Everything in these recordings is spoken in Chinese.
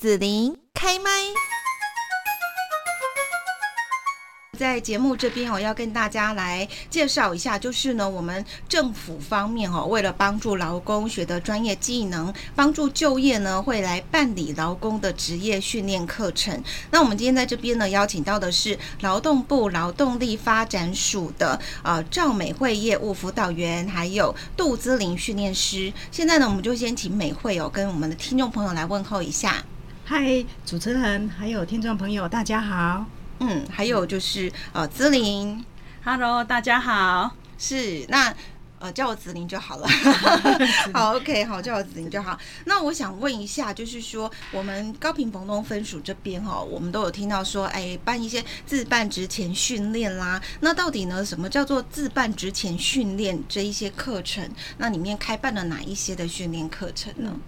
子琳开麦。在节目这边，我要跟大家来介绍一下，就是呢，我们政府方面哦，为了帮助劳工学得专业技能，帮助就业呢，会来办理劳工的职业训练课程。那我们今天在这边呢，邀请到的是劳动部劳动力发展署的呃赵美惠业务辅导员，还有杜姿玲训练师。现在呢，我们就先请美惠哦，跟我们的听众朋友来问候一下。嗨，主持人还有听众朋友，大家好。嗯，还有就是呃，姿玲，Hello，大家好，是那呃，叫我子玲就好了，好，OK，好，叫我子玲就好。那我想问一下，就是说我们高屏澎东分署这边哈，我们都有听到说，哎，办一些自办职前训练啦。那到底呢，什么叫做自办职前训练这一些课程？那里面开办了哪一些的训练课程呢？嗯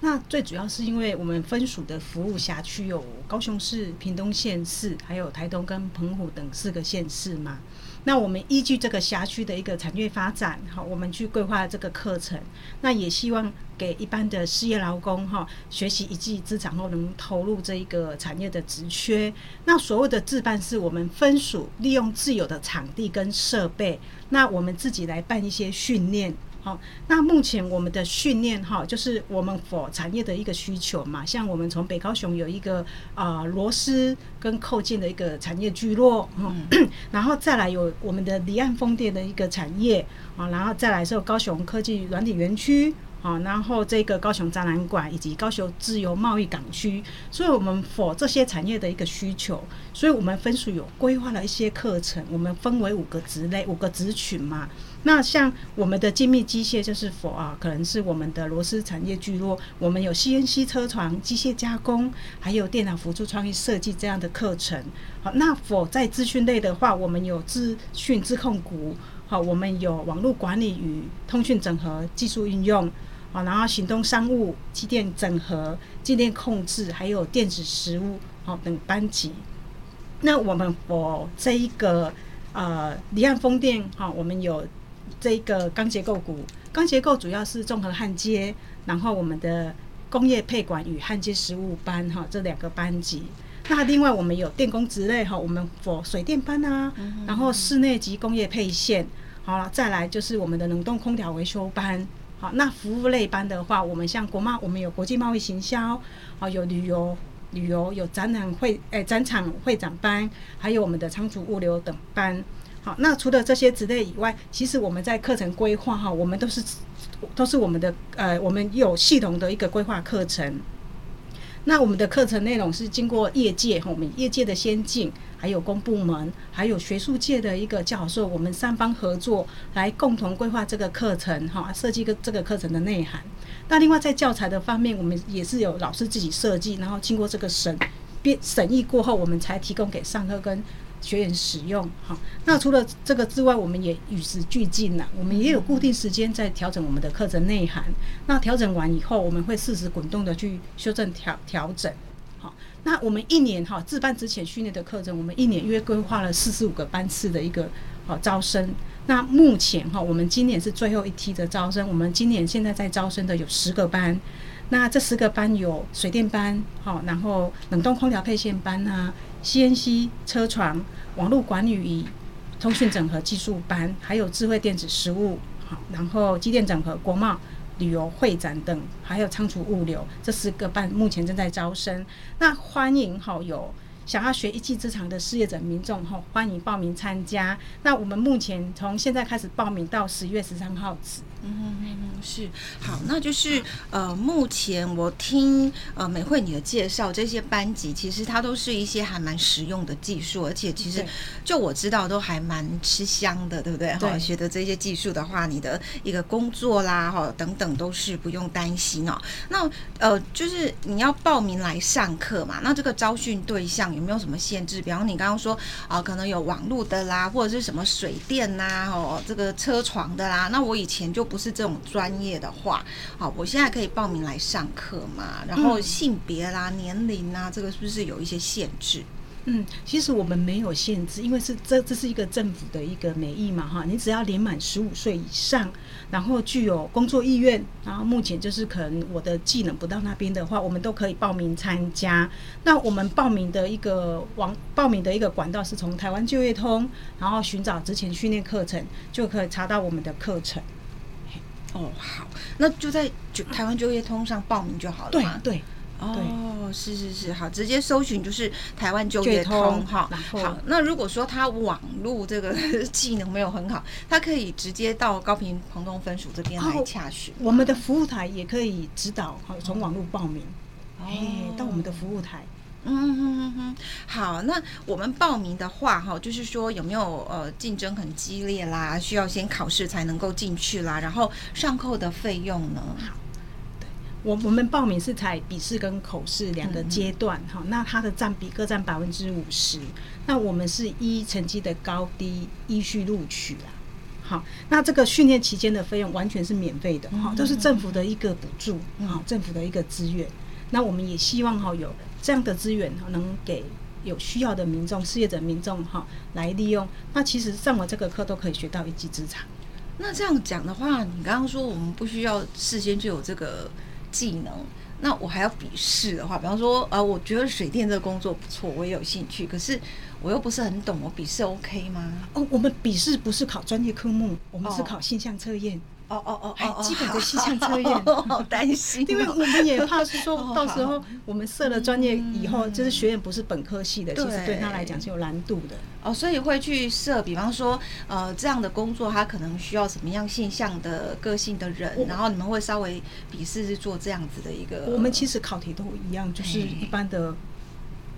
那最主要是因为我们分署的服务辖区有高雄市、屏东县市，还有台东跟澎湖等四个县市嘛。那我们依据这个辖区的一个产业发展，哈，我们去规划这个课程。那也希望给一般的失业劳工，哈，学习一技之长后能投入这一个产业的职缺。那所谓的自办，是我们分署利用自有的场地跟设备，那我们自己来办一些训练。好，那目前我们的训练哈，就是我们 for 产业的一个需求嘛。像我们从北高雄有一个啊螺丝跟扣件的一个产业聚落，嗯，然后再来有我们的离岸风电的一个产业啊，然后再来是有高雄科技软体园区啊，然后这个高雄展览馆以及高雄自由贸易港区，所以我们 for 这些产业的一个需求，所以我们分署有规划了一些课程，我们分为五个职类、五个职群嘛。那像我们的精密机械就是否啊，可能是我们的螺丝产业聚落，我们有 CNC 车床、机械加工，还有电脑辅助创意设计这样的课程。好，那否在资讯类的话，我们有资讯自控股，好，我们有网络管理与通讯整合技术应用，好，然后行动商务、机电整合、机电控制，还有电子实务，好等班级。那我们否这一个呃离岸风电，哈，我们有。这一个钢结构股，钢结构主要是综合焊接，然后我们的工业配管与焊接实务班哈，这两个班级。那另外我们有电工职类哈，我们 for 水电班啊，然后室内及工业配线，好了，再来就是我们的冷冻空调维修班。好，那服务类班的话，我们像国贸，我们有国际贸易行销，啊，有旅游旅游，有展览会诶展场会展班，还有我们的仓储物流等班。好，那除了这些职类以外，其实我们在课程规划哈，我们都是都是我们的呃，我们有系统的一个规划课程。那我们的课程内容是经过业界，我们业界的先进，还有公部门，还有学术界的一个教授，我们三方合作来共同规划这个课程哈，设计个这个课程的内涵。那另外在教材的方面，我们也是有老师自己设计，然后经过这个审编审议过后，我们才提供给上课跟。学员使用好，那除了这个之外，我们也与时俱进了。我们也有固定时间在调整我们的课程内涵。那调整完以后，我们会适时滚动的去修正调调整。好，那我们一年哈自办之前训练的课程，我们一年约规划了四十五个班次的一个好招生。那目前哈，我们今年是最后一梯的招生。我们今年现在在招生的有十个班。那这十个班有水电班，好，然后冷冻空调配线班啊。CNC 车床、网络管理与通讯整合技术班，还有智慧电子实务，好，然后机电整合、国贸、旅游会展等，还有仓储物流，这四个班目前正在招生。那欢迎好友想要学一技之长的失业者民众哈，欢迎报名参加。那我们目前从现在开始报名到十月十三号止。嗯嗯嗯，是好，那就是呃，目前我听呃美惠你的介绍，这些班级其实它都是一些还蛮实用的技术，而且其实就我知道都还蛮吃香的，对不对？哈，学的这些技术的话，你的一个工作啦，哈等等都是不用担心哦。那呃，就是你要报名来上课嘛，那这个招训对象有没有什么限制？比方你刚刚说啊、呃，可能有网络的啦，或者是什么水电呐，哦，这个车床的啦，那我以前就。不是这种专业的话，好，我现在可以报名来上课嘛？然后性别啦、年龄啊，这个是不是有一些限制？嗯，其实我们没有限制，因为是这这是一个政府的一个美意嘛哈，你只要年满十五岁以上，然后具有工作意愿，然后目前就是可能我的技能不到那边的话，我们都可以报名参加。那我们报名的一个网报名的一个管道是从台湾就业通，然后寻找之前训练课程，就可以查到我们的课程。哦，好，那就在就台湾就业通上报名就好了。对对。哦，是是是，好，直接搜寻就是台湾就业通哈。好，那如果说他网络这个 技能没有很好，他可以直接到高屏澎东分署这边来洽询。我们的服务台也可以指导，好，从网络报名，哎、哦，到我们的服务台。嗯哼哼哼，好，那我们报名的话，哈，就是说有没有呃竞争很激烈啦，需要先考试才能够进去啦，然后上课的费用呢？我我们报名是采笔试跟口试两个阶段，哈、嗯，那它的占比各占百分之五十。那我们是依成绩的高低依序录取啦，好，那这个训练期间的费用完全是免费的，哈、嗯，都是政府的一个补助，哈、嗯，政府的一个资源。那我们也希望哈有这样的资源，能给有需要的民众、失业者民众哈来利用。那其实上了这个课都可以学到一技之长。那这样讲的话，你刚刚说我们不需要事先就有这个。技能，那我还要笔试的话，比方说，呃，我觉得水电这个工作不错，我也有兴趣，可是我又不是很懂，我笔试 OK 吗？哦，我们笔试不是考专业科目，我们是考现象测验。哦哦哦哦，还基本的气象测验，好担心，因为我们也怕是说 到时候我们设了专业以后，就是学员不是本科系的，其实对他来讲是有难度的。哦，所以会去设，比方说，呃，这样的工作他可能需要什么样现象的个性的人，然后你们会稍微笔试是做这样子的一个。我们其实考题都一样，就是一般的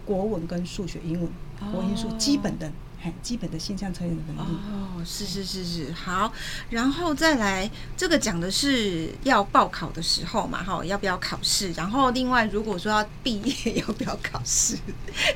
国文跟数学、英文、国英数基本的。很基本的现象测验的能力哦，是是是是，好，然后再来这个讲的是要报考的时候嘛，哈，要不要考试？然后另外如果说要毕业 要不要考试？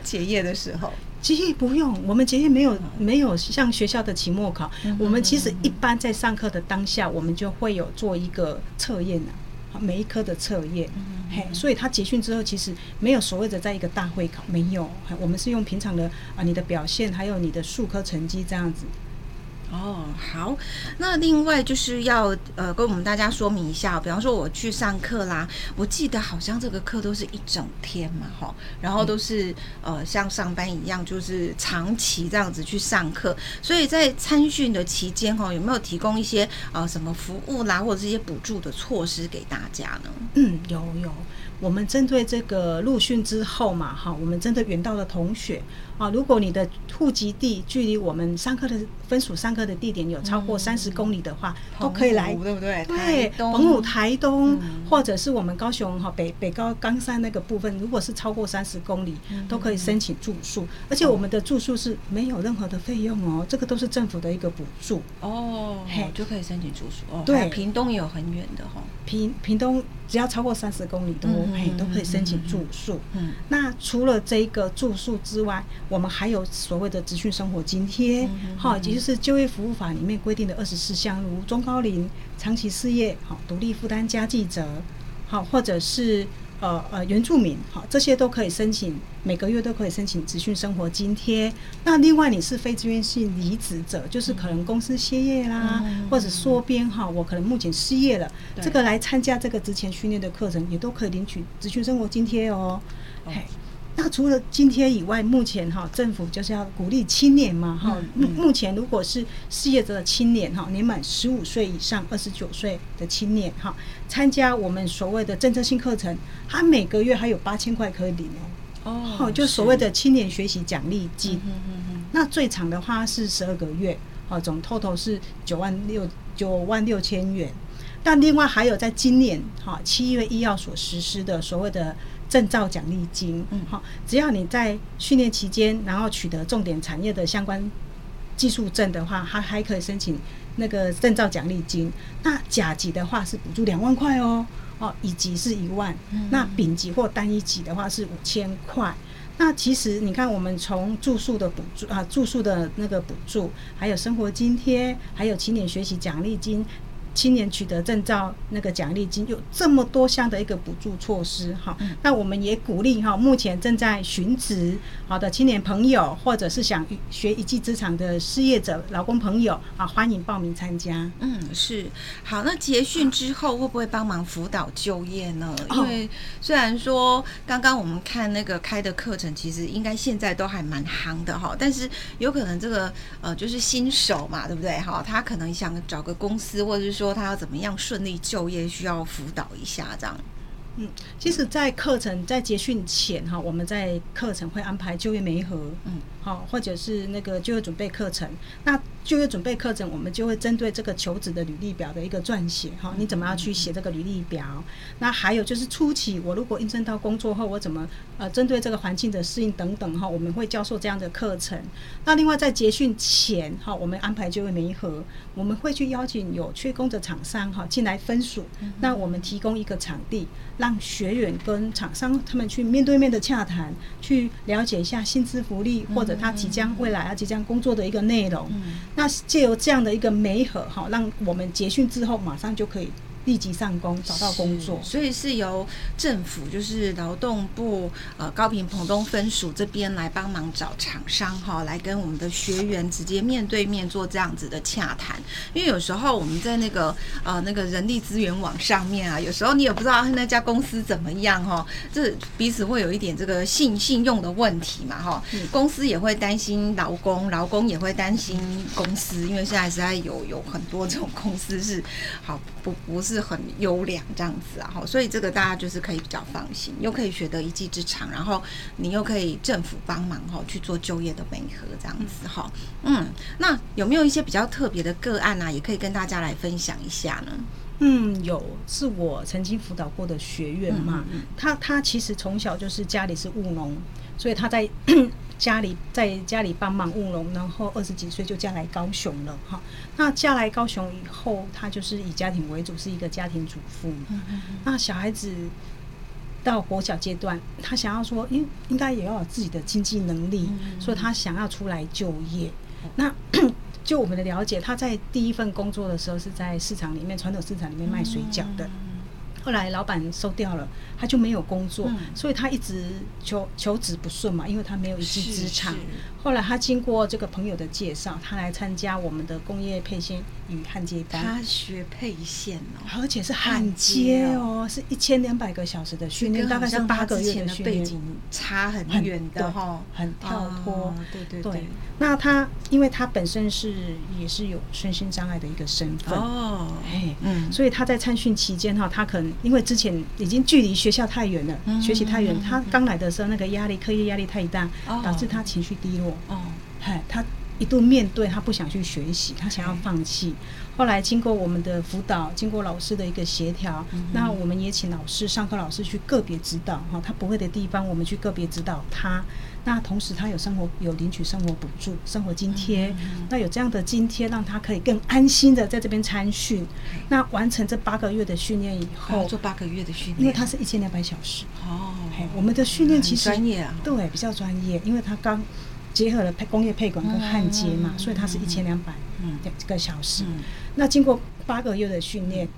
结业的时候，结业不用，我们结业没有没有像学校的期末考，我们其实一般在上课的当下，我们就会有做一个测验的。每一科的测验，嘿，所以他集训之后，其实没有所谓的在一个大会考，没有，我们是用平常的啊，你的表现，还有你的数科成绩这样子。哦，好，那另外就是要呃跟我们大家说明一下，比方说我去上课啦，我记得好像这个课都是一整天嘛，哈，然后都是呃像上班一样，就是长期这样子去上课，所以在参训的期间哈，有没有提供一些呃什么服务啦，或者是一些补助的措施给大家呢？嗯，有有。我们针对这个入训之后嘛，哈，我们针对远道的同学啊，如果你的户籍地距离我们上课的分署上课的地点有超过三十公里的话，嗯、都可以来，对不对？对，澎湖、台东，嗯、或者是我们高雄哈北北高冈山那个部分，如果是超过三十公里，都可以申请住宿，而且我们的住宿是没有任何的费用哦，这个都是政府的一个补助。哦，嘿，就可以申请住宿。哦。对，屏东也有很远的哈，屏屏东只要超过三十公里都。嘿，都可以申请住宿。嗯，那除了这个住宿之外，我们还有所谓的职训生活津贴，好，也就是就业服务法里面规定的二十四项，如中高龄、长期失业、好独立负担家计者，好或者是。呃呃，原住民好，这些都可以申请，每个月都可以申请职训生活津贴。那另外你是非自愿性离职者，就是可能公司歇业啦，嗯、或者缩编哈，我可能目前失业了，对这个来参加这个职前训练的课程，也都可以领取职训生活津贴哦。那除了津贴以外，目前哈政府就是要鼓励青年嘛哈。目、目前如果是失业者的青年哈，年满十五岁以上、二十九岁的青年哈，参加我们所谓的政策性课程，他每个月还有八千块可以领哦。哦，就所谓的青年学习奖励金。嗯嗯嗯。那最长的话是十二个月，哦，总 total 是九万六九万六千元。但另外还有在今年哈七月一号所实施的所谓的。证照奖励金，嗯，好，只要你在训练期间，然后取得重点产业的相关技术证的话，还还可以申请那个证照奖励金。那甲级的话是补助两万块哦，哦，乙级是一万，嗯、那丙级或单一级的话是五千块。那其实你看，我们从住宿的补助啊，住宿的那个补助，还有生活津贴，还有青年学习奖励金。青年取得证照那个奖励金，有这么多项的一个补助措施哈。那我们也鼓励哈，目前正在寻职好的青年朋友，或者是想学一技之长的失业者、劳工朋友啊，欢迎报名参加。嗯，是好。那结训之后会不会帮忙辅导就业呢？因为虽然说刚刚我们看那个开的课程，其实应该现在都还蛮夯的哈，但是有可能这个呃就是新手嘛，对不对哈？他可能想找个公司，或者是说。说他要怎么样顺利就业，需要辅导一下这样。嗯，其实，在课程在结训前哈，我们在课程会安排就业媒合，嗯，好，或者是那个就业准备课程。那就业准备课程，我们就会针对这个求职的履历表的一个撰写哈，你怎么样去写这个履历表？那还有就是初期，我如果应征到工作后，我怎么呃针对这个环境的适应等等哈，我们会教授这样的课程。那另外在结训前哈，我们安排就业媒合，我们会去邀请有缺工的厂商哈进来分属，那我们提供一个场地，让学员跟厂商他们去面对面的洽谈，去了解一下薪资福利或者他即将未来啊即将工作的一个内容。那借由这样的一个媒合哈，让我们结训之后马上就可以。立即上工，找到工作，所以是由政府，就是劳动部呃高屏澎东分署这边来帮忙找厂商哈，来跟我们的学员直接面对面做这样子的洽谈。因为有时候我们在那个呃那个人力资源网上面啊，有时候你也不知道那家公司怎么样哈，这彼此会有一点这个信信用的问题嘛哈。公司也会担心劳工，劳工也会担心公司，因为现在实在有有很多这种公司是好不不是。是很优良这样子啊，哈，所以这个大家就是可以比较放心，又可以学得一技之长，然后你又可以政府帮忙哈去做就业的媒合这样子哈，嗯，那有没有一些比较特别的个案啊，也可以跟大家来分享一下呢？嗯，有，是我曾经辅导过的学员嘛，嗯嗯，他他其实从小就是家里是务农，所以他在。家里在家里帮忙务农，然后二十几岁就嫁来高雄了哈。那嫁来高雄以后，她就是以家庭为主，是一个家庭主妇。嗯嗯嗯。那小孩子到国小阶段，他想要说，应应该也要有自己的经济能力，所以他想要出来就业。那 就我们的了解，他在第一份工作的时候是在市场里面，传统市场里面卖水饺的。后来老板收掉了，他就没有工作，嗯、所以他一直求求职不顺嘛，因为他没有一技之长。后来他经过这个朋友的介绍，他来参加我们的工业配线与焊接班。他学配线哦，而且是焊接哦，是一千两百个小时的训练，大概是八个月的训练。背景差很远的哈，很跳脱。对对，对。那他因为他本身是也是有身心障碍的一个身份哦，哎嗯，所以他在参训期间哈，他可能因为之前已经距离学校太远了，嗯、学习太远，嗯、他刚来的时候那个压力，课业压力太大，哦、导致他情绪低落。哦，嗨，他一度面对他不想去学习，他想要放弃。后来经过我们的辅导，经过老师的一个协调，嗯、那我们也请老师、上课老师去个别指导哈，他不会的地方，我们去个别指导他。那同时他有生活有领取生活补助、生活津贴，那有这样的津贴，让他可以更安心的在这边参训。嗯、那完成这八个月的训练以后，做八个月的训练，因为他是一千两百小时哦。嘿，我们的训练其实专业啊，对，比较专业，因为他刚。结合了配工业配管跟焊接嘛，嗯、所以他是一千两百两个小时。嗯、那经过八个月的训练，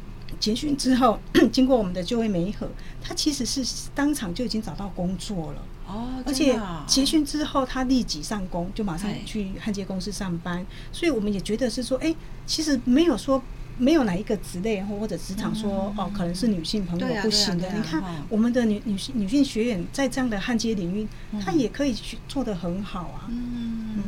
结训之后，经过我们的就业媒合，他其实是当场就已经找到工作了。哦，而且结训之后，他立即上工，就马上去焊接公司上班。所以我们也觉得是说，哎、欸，其实没有说。没有哪一个职类或或者职场说、嗯、哦，可能是女性朋友不行的。你看我们的女女性女性学员在这样的焊接领域，嗯、她也可以去做得很好啊。嗯。嗯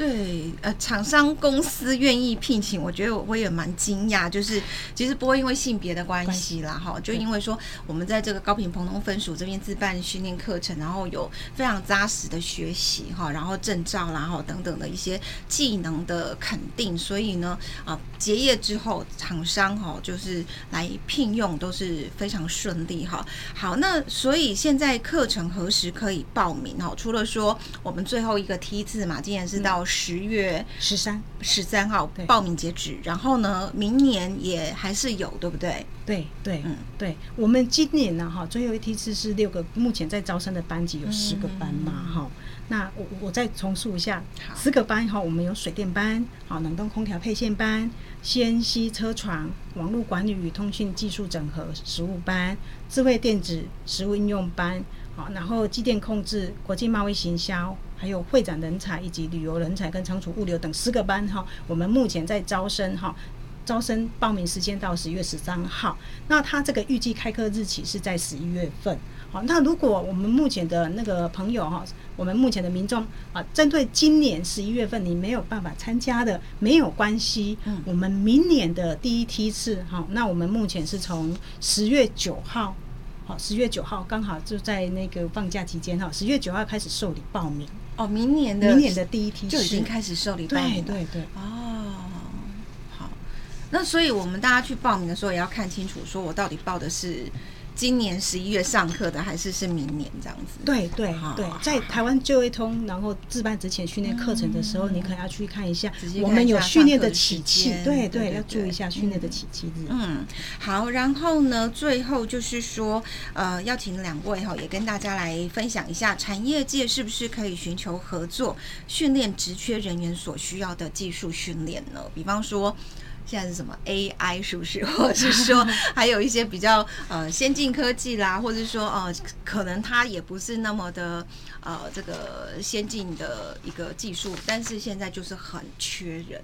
对，呃，厂商公司愿意聘请，我觉得我也蛮惊讶，就是其实不会因为性别的关系啦，哈，就因为说我们在这个高频澎东分署这边自办训练课程，然后有非常扎实的学习哈，然后证照，啦，哈等等的一些技能的肯定，所以呢，啊，结业之后厂商哈就是来聘用都是非常顺利哈。好，那所以现在课程何时可以报名哈？除了说我们最后一个梯次嘛，今年是到。十月十三。十三号报名截止，然后呢，明年也还是有，对不对？对对，嗯，对，我们今年呢，哈，最后一梯次是六个，目前在招生的班级有十个班嘛，哈、嗯。那我我再重述一下，十个班哈，我们有水电班，好，冷冻空调配线班，CNC 车床，网络管理与通讯技术整合实务班，智慧电子实务应用班，好，然后机电控制、国际贸易行销，还有会展人才以及旅游人才跟仓储物流等十个班哈，我们目前在招生哈。招生报名时间到十月十三号，那他这个预计开课日期是在十一月份。好，那如果我们目前的那个朋友哈，我们目前的民众啊，针对今年十一月份你没有办法参加的，没有关系。嗯，我们明年的第一梯次哈，那我们目前是从十月九号，好，十月九号刚好就在那个放假期间哈，十月九号开始受理报名。哦，明年的明年的第一批就已经开始受理报名。对对对。哦。好那所以，我们大家去报名的时候，也要看清楚，说我到底报的是今年十一月上课的，还是是明年这样子？对对对，在台湾就业通，然后自办之前训练课程的时候，你可能要去看一下，我们有训练的起期，对对，要注意一下训练的起期日。嗯，好，然后呢，最后就是说，呃，要请两位哈，也跟大家来分享一下，产业界是不是可以寻求合作，训练职缺人员所需要的技术训练呢？比方说。现在是什么 AI 是不是？或者是说 还有一些比较呃先进科技啦，或者是说呃可能它也不是那么的呃这个先进的一个技术，但是现在就是很缺人。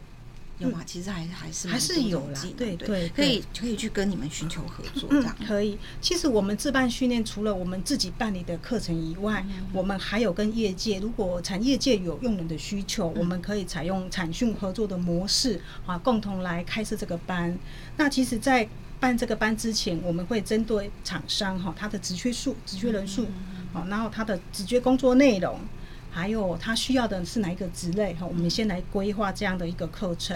有吗？其实还还是还是有啦，对对，可以可以去跟你们寻求合作，这样可以。其实我们自办训练，除了我们自己办理的课程以外，我们还有跟业界，如果产业界有用人的需求，我们可以采用产训合作的模式啊，共同来开设这个班。那其实，在办这个班之前，我们会针对厂商哈，他的职缺数、职缺人数，好，然后他的职缺工作内容。还有他需要的是哪一个职类哈？我们先来规划这样的一个课程。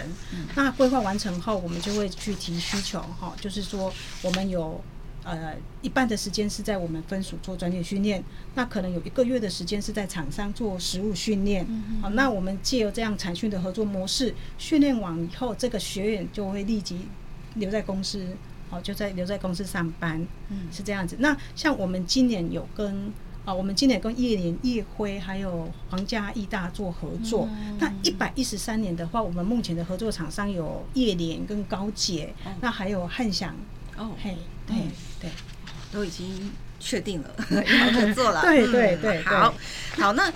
那规划完成后，我们就会去提需求哈，就是说我们有呃一半的时间是在我们分署做专业训练，那可能有一个月的时间是在厂商做实务训练。好，那我们借由这样产训的合作模式，训练完以后，这个学员就会立即留在公司，好，就在留在公司上班。嗯，是这样子。那像我们今年有跟啊，我们今年跟叶联、叶辉还有皇家义大做合作。嗯、那一百一十三年的话，我们目前的合作厂商有叶联跟高捷，哦、那还有汉翔。哦，嘿，对、嗯、对，都已经确定了 要合作了。对对对，好，好那。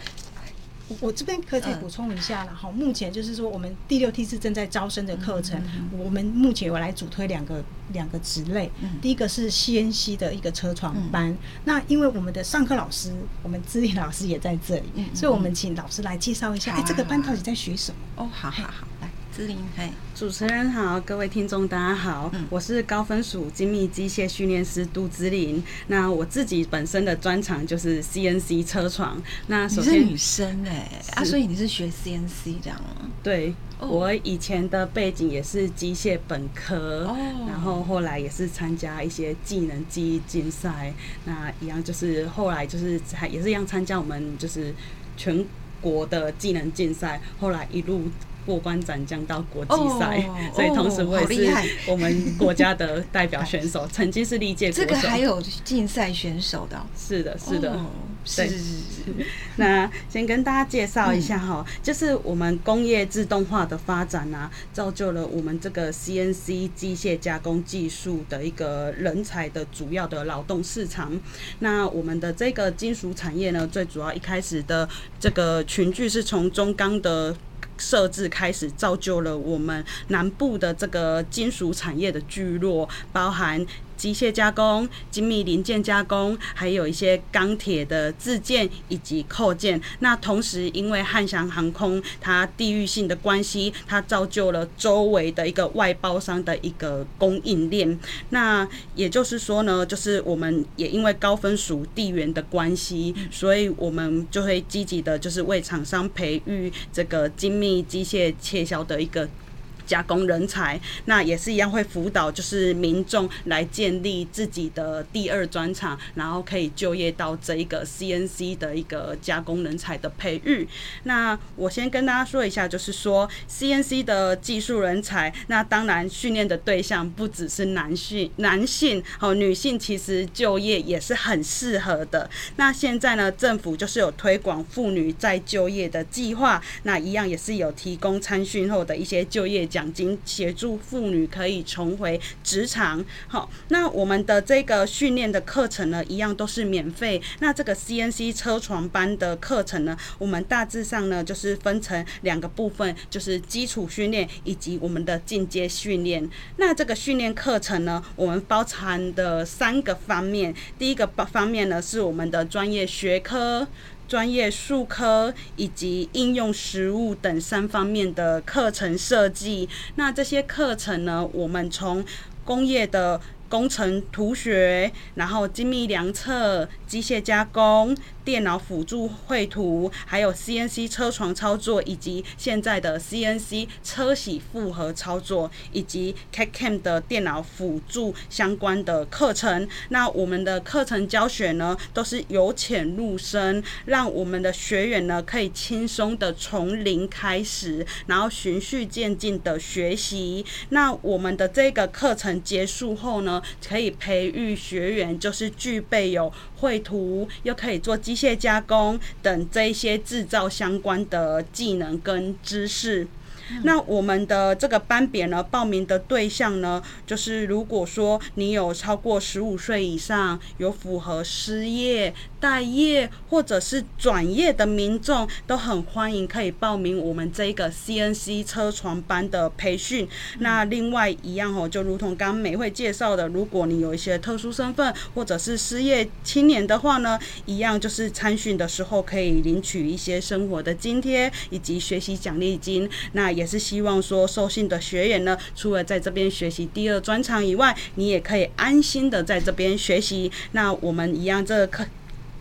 我这边可以再补充一下了哈，目前就是说我们第六梯次正在招生的课程，我们目前有来主推两个两个职类，第一个是 CNC 的一个车床班，那因为我们的上课老师，我们资历老师也在这里，所以我们请老师来介绍一下，哎，这个班到底在学什么？哦，好好好，来。姿麟，嘿，主持人好，各位听众大家好，嗯、我是高分署精密机械训练师杜姿麟。那我自己本身的专长就是 CNC 车床。那首先你是女生哎、欸，啊，所以你是学 CNC 这样吗？对，哦、我以前的背景也是机械本科，哦、然后后来也是参加一些技能技艺竞赛，那一样就是后来就是还也是一样参加我们就是全国的技能竞赛，后来一路。过关斩将到国际赛，所以同时我也是我们国家的代表选手，曾经是历届。这个还有竞赛选手的？是的，是的，是是是。那先跟大家介绍一下哈，就是我们工业自动化的发展啊，造就了我们这个 CNC 机械加工技术的一个人才的主要的劳动市场。那我们的这个金属产业呢，最主要一开始的这个群聚是从中钢的。设置开始造就了我们南部的这个金属产业的聚落，包含。机械加工、精密零件加工，还有一些钢铁的自建以及扣件。那同时，因为汉翔航空它地域性的关系，它造就了周围的一个外包商的一个供应链。那也就是说呢，就是我们也因为高分属地缘的关系，所以我们就会积极的，就是为厂商培育这个精密机械切削的一个。加工人才，那也是一样会辅导，就是民众来建立自己的第二专长，然后可以就业到这一个 CNC 的一个加工人才的培育。那我先跟大家说一下，就是说 CNC 的技术人才，那当然训练的对象不只是男性，男性哦女性其实就业也是很适合的。那现在呢，政府就是有推广妇女再就业的计划，那一样也是有提供参训后的一些就业。奖金协助妇女可以重回职场。好，那我们的这个训练的课程呢，一样都是免费。那这个 CNC 车床班的课程呢，我们大致上呢就是分成两个部分，就是基础训练以及我们的进阶训练。那这个训练课程呢，我们包含的三个方面，第一个方面呢是我们的专业学科。专业数科以及应用实务等三方面的课程设计。那这些课程呢，我们从工业的工程图学，然后精密量测、机械加工。电脑辅助绘图，还有 CNC 车床操作，以及现在的 CNC 车銑复合操作，以及 CAD/CAM 的电脑辅助相关的课程。那我们的课程教学呢，都是由浅入深，让我们的学员呢可以轻松的从零开始，然后循序渐进的学习。那我们的这个课程结束后呢，可以培育学员，就是具备有绘图，又可以做机械加工等这一些制造相关的技能跟知识。那我们的这个班别呢，报名的对象呢，就是如果说你有超过十五岁以上，有符合失业、待业或者是转业的民众，都很欢迎可以报名我们这个 CNC 车床班的培训。那另外一样哦，就如同刚刚美惠介绍的，如果你有一些特殊身份或者是失业青年的话呢，一样就是参训的时候可以领取一些生活的津贴以及学习奖励金。那也是希望说，受训的学员呢，除了在这边学习第二专长以外，你也可以安心的在这边学习。那我们一样，这个课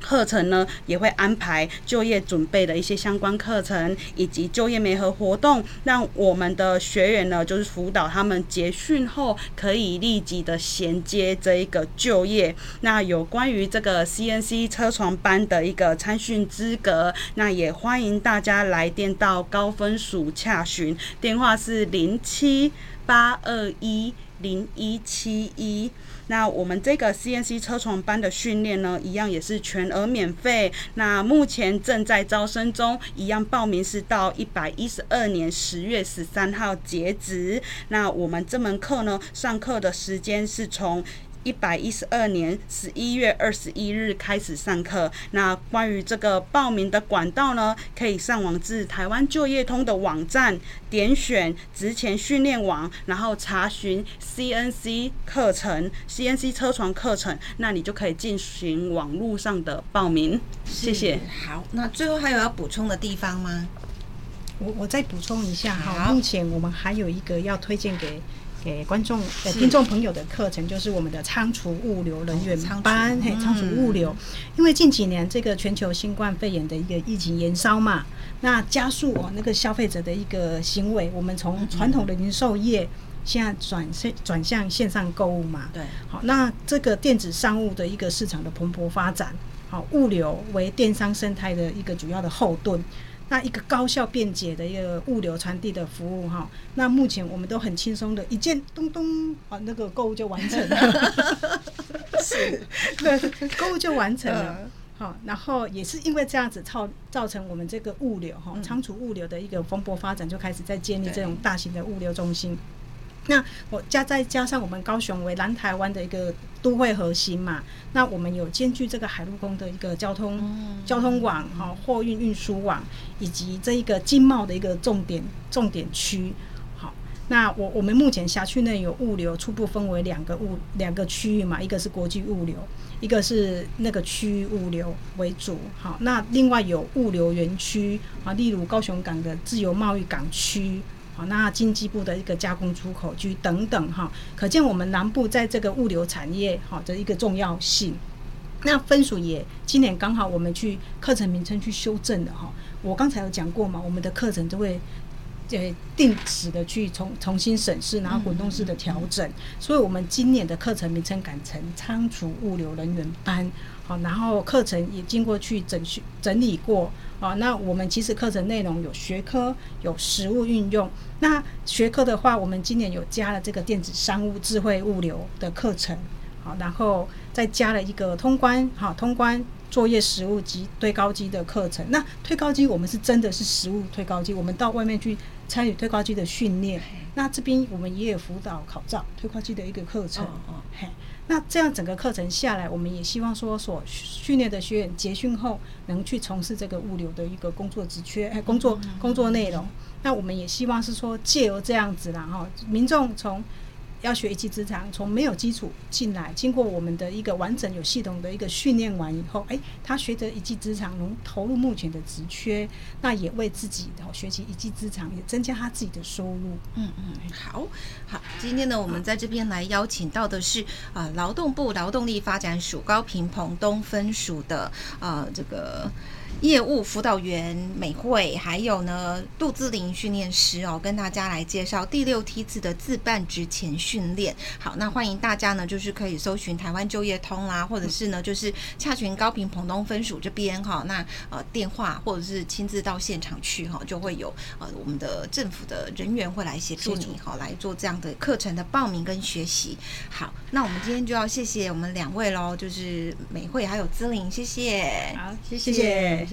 课程呢，也会安排就业准备的一些相关课程，以及就业媒合活动，让我们的学员呢，就是辅导他们结训后可以立即的衔接这一个就业。那有关于这个 CNC 车床班的一个参训资格，那也欢迎大家来电到高分署洽询，电话是零七八二一零一七一。那我们这个 CNC 车床班的训练呢，一样也是全额免费。那目前正在招生中，一样报名是到一百一十二年十月十三号截止。那我们这门课呢，上课的时间是从一百一十二年十一月二十一日开始上课。那关于这个报名的管道呢，可以上网至台湾就业通的网站，点选职前训练网，然后查询 CNC 课程、CNC 车床课程，那你就可以进行网络上的报名。谢谢。好，那最后还有要补充的地方吗？我我再补充一下哈，目前我们还有一个要推荐给。给观众、呃听众朋友的课程就是我们的仓储物流人员班，嘿，仓储物流。因为近几年这个全球新冠肺炎的一个疫情延烧嘛，那加速哦那个消费者的一个行为，我们从传统的零售业现在转线转向线上购物嘛，对，好，那这个电子商务的一个市场的蓬勃发展，好，物流为电商生态的一个主要的后盾。那一个高效便捷的一个物流传递的服务哈，那目前我们都很轻松的一键咚咚啊，那个购物就完成了，是，对，购物就完成了，好，然后也是因为这样子造造成我们这个物流哈，仓储物流的一个蓬勃发展，就开始在建立这种大型的物流中心。那我加再加上我们高雄为南台湾的一个都会核心嘛，那我们有兼具这个海陆空的一个交通、嗯、交通网哈，货运运输网，以及这一个经贸的一个重点重点区。好，那我我们目前辖区内有物流，初步分为两个物两个区域嘛，一个是国际物流，一个是那个区域物流为主。好，那另外有物流园区啊，例如高雄港的自由贸易港区。好，那经济部的一个加工出口区等等哈，可见我们南部在这个物流产业哈的一个重要性。那分署也今年刚好我们去课程名称去修正的哈，我刚才有讲过嘛，我们的课程都会呃定时的去重重新审视，然后滚动式的调整。所以我们今年的课程名称改成仓储物流人员班。好，然后课程也经过去整修整理过。啊，那我们其实课程内容有学科，有实物运用。那学科的话，我们今年有加了这个电子商务、智慧物流的课程。好，然后再加了一个通关，好，通关作业实物及推高机的课程。那推高机，我们是真的是实物推高机，我们到外面去参与推高机的训练。那这边我们也有辅导考照推高机的一个课程。哦，嘿。那这样整个课程下来，我们也希望说，所训练的学员结训后能去从事这个物流的一个工作职缺，哎，工作工作内容。那我们也希望是说，借由这样子，然后民众从。要学一技之长，从没有基础进来，经过我们的一个完整有系统的一个训练完以后，诶，他学得一技之长，能投入目前的职缺，那也为自己的学习一技之长，也增加他自己的收入。嗯嗯，好好，今天呢，我们在这边来邀请到的是啊，劳动部劳动力发展署高屏澎东分署的呃这个。业务辅导员美惠，还有呢杜姿玲训练师哦，跟大家来介绍第六梯次的自办职前训练。好，那欢迎大家呢，就是可以搜寻台湾就业通啦，或者是呢，就是洽询高屏澎东分署这边哈。那呃电话或者是亲自到现场去哈，就会有呃我们的政府的人员会来协助你哈，来做这样的课程的报名跟学习。好，那我们今天就要谢谢我们两位喽，就是美惠还有姿玲，谢谢。好，谢谢。谢谢